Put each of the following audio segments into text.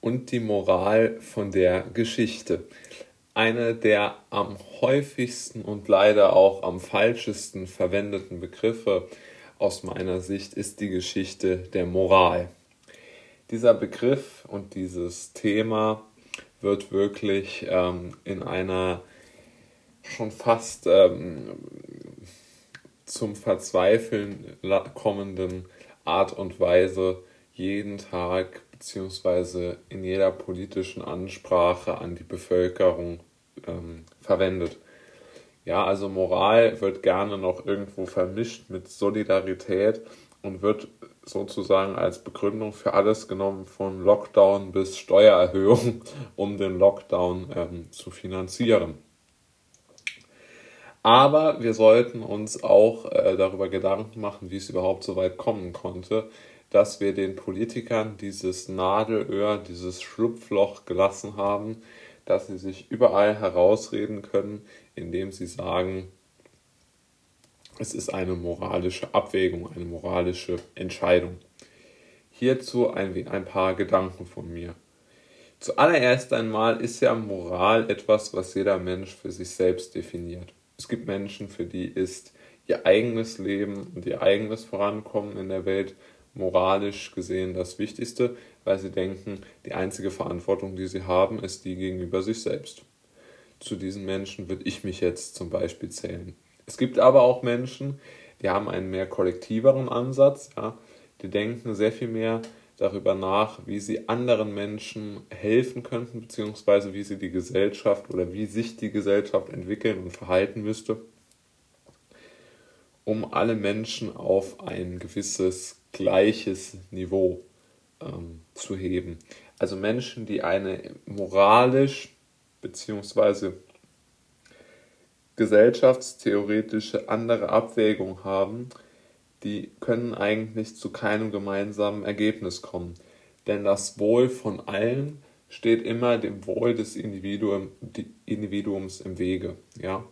und die Moral von der Geschichte. Eine der am häufigsten und leider auch am falschesten verwendeten Begriffe aus meiner Sicht ist die Geschichte der Moral. Dieser Begriff und dieses Thema wird wirklich ähm, in einer schon fast ähm, zum Verzweifeln kommenden Art und Weise jeden Tag bzw. in jeder politischen Ansprache an die Bevölkerung ähm, verwendet. Ja, also Moral wird gerne noch irgendwo vermischt mit Solidarität und wird sozusagen als Begründung für alles genommen, von Lockdown bis Steuererhöhung, um den Lockdown ähm, zu finanzieren. Aber wir sollten uns auch äh, darüber Gedanken machen, wie es überhaupt so weit kommen konnte, dass wir den Politikern dieses Nadelöhr, dieses Schlupfloch gelassen haben, dass sie sich überall herausreden können, indem sie sagen, es ist eine moralische Abwägung, eine moralische Entscheidung. Hierzu ein, ein paar Gedanken von mir. Zuallererst einmal ist ja Moral etwas, was jeder Mensch für sich selbst definiert. Es gibt Menschen, für die ist ihr eigenes Leben und ihr eigenes Vorankommen in der Welt moralisch gesehen das Wichtigste, weil sie denken, die einzige Verantwortung, die sie haben, ist die gegenüber sich selbst. Zu diesen Menschen würde ich mich jetzt zum Beispiel zählen. Es gibt aber auch Menschen, die haben einen mehr kollektiveren Ansatz, ja, die denken sehr viel mehr darüber nach, wie sie anderen Menschen helfen könnten, beziehungsweise wie sie die Gesellschaft oder wie sich die Gesellschaft entwickeln und verhalten müsste, um alle Menschen auf ein gewisses gleiches Niveau ähm, zu heben. Also Menschen, die eine moralisch bzw. gesellschaftstheoretische andere Abwägung haben, die können eigentlich zu keinem gemeinsamen Ergebnis kommen. Denn das Wohl von allen steht immer dem Wohl des Individuum, Individuums im Wege. Ja?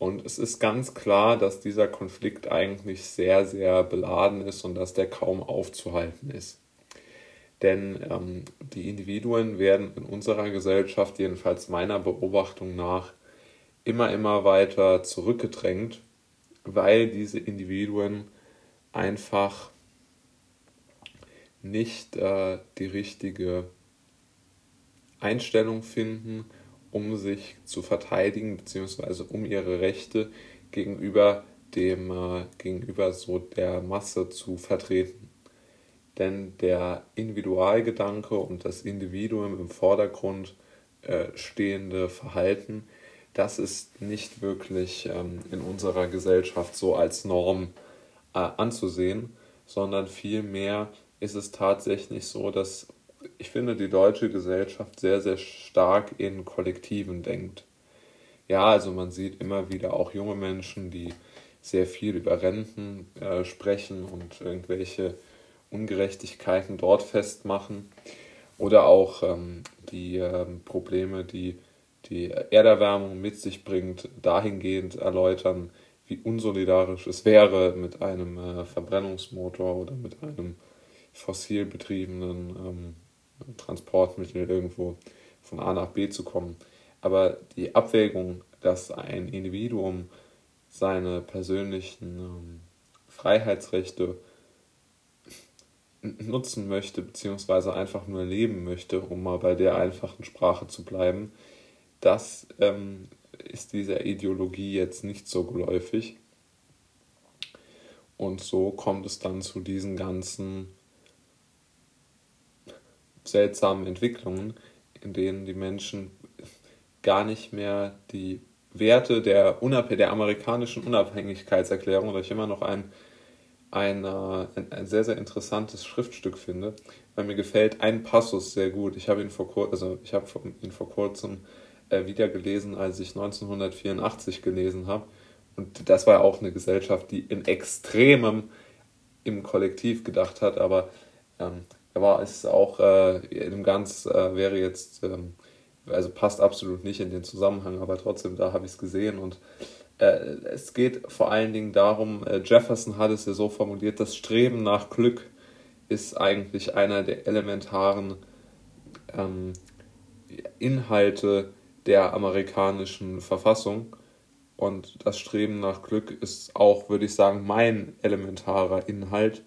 Und es ist ganz klar, dass dieser Konflikt eigentlich sehr, sehr beladen ist und dass der kaum aufzuhalten ist. Denn ähm, die Individuen werden in unserer Gesellschaft, jedenfalls meiner Beobachtung nach, immer, immer weiter zurückgedrängt, weil diese Individuen einfach nicht äh, die richtige Einstellung finden, um sich zu verteidigen, beziehungsweise um ihre Rechte gegenüber dem, äh, gegenüber so der Masse zu vertreten. Denn der Individualgedanke und das Individuum im Vordergrund äh, stehende Verhalten, das ist nicht wirklich ähm, in unserer Gesellschaft so als Norm äh, anzusehen, sondern vielmehr ist es tatsächlich so, dass ich finde, die deutsche Gesellschaft sehr, sehr stark in Kollektiven denkt. Ja, also man sieht immer wieder auch junge Menschen, die sehr viel über Renten äh, sprechen und irgendwelche Ungerechtigkeiten dort festmachen. Oder auch ähm, die äh, Probleme, die die Erderwärmung mit sich bringt, dahingehend erläutern, wie unsolidarisch es wäre, mit einem äh, Verbrennungsmotor oder mit einem fossil betriebenen ähm, Transportmittel irgendwo von A nach B zu kommen. Aber die Abwägung, dass ein Individuum seine persönlichen ähm, Freiheitsrechte nutzen möchte, beziehungsweise einfach nur leben möchte, um mal bei der einfachen Sprache zu bleiben, das ähm, ist dieser Ideologie jetzt nicht so geläufig. Und so kommt es dann zu diesen ganzen seltsamen Entwicklungen, in denen die Menschen gar nicht mehr die Werte der, Unab der amerikanischen Unabhängigkeitserklärung, oder ich immer noch ein, ein, ein, ein, sehr, sehr interessantes Schriftstück finde, weil mir gefällt ein Passus sehr gut. Ich habe ihn vor, kur also ich habe ihn vor kurzem äh, wieder gelesen, als ich 1984 gelesen habe. Und das war auch eine Gesellschaft, die in Extremem im Kollektiv gedacht hat, aber ähm, war es auch äh, im ganz äh, wäre jetzt ähm, also passt absolut nicht in den Zusammenhang, aber trotzdem da habe ich es gesehen und äh, es geht vor allen Dingen darum, äh, Jefferson hat es ja so formuliert, das Streben nach Glück ist eigentlich einer der elementaren ähm, Inhalte der amerikanischen Verfassung. Und das Streben nach Glück ist auch, würde ich sagen, mein elementarer Inhalt.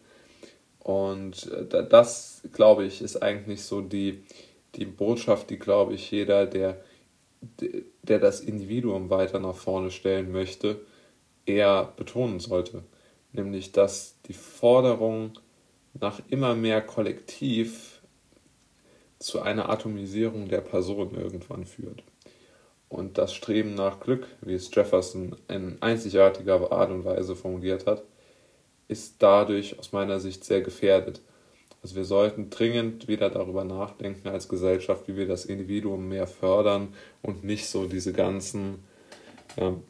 Und äh, das, glaube ich, ist eigentlich so die, die Botschaft, die, glaube ich, jeder, der, der das Individuum weiter nach vorne stellen möchte, eher betonen sollte. Nämlich, dass die Forderung nach immer mehr Kollektiv zu einer Atomisierung der Person irgendwann führt. Und das Streben nach Glück, wie es Jefferson in einzigartiger Art und Weise formuliert hat, ist dadurch aus meiner Sicht sehr gefährdet. Also wir sollten dringend wieder darüber nachdenken als Gesellschaft, wie wir das Individuum mehr fördern und nicht so diese ganzen ähm,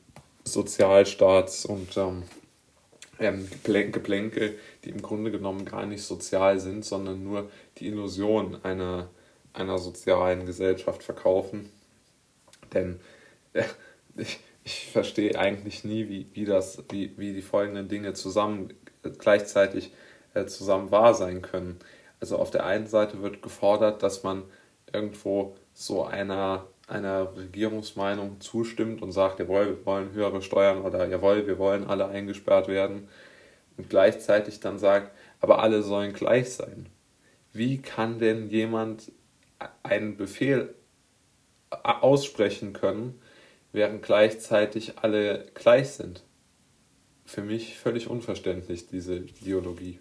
Sozialstaats- und ähm, ähm, Geplänkel, die im Grunde genommen gar nicht sozial sind, sondern nur die Illusion einer, einer sozialen Gesellschaft verkaufen. Denn äh, ich, ich verstehe eigentlich nie, wie, wie, das, wie, wie die folgenden Dinge zusammen gleichzeitig äh, zusammen wahr sein können. Also auf der einen Seite wird gefordert, dass man irgendwo so einer, einer Regierungsmeinung zustimmt und sagt, jawohl, wir wollen höhere Steuern oder jawohl, wir wollen alle eingesperrt werden und gleichzeitig dann sagt, aber alle sollen gleich sein. Wie kann denn jemand einen Befehl aussprechen können, während gleichzeitig alle gleich sind? Für mich völlig unverständlich, diese Ideologie.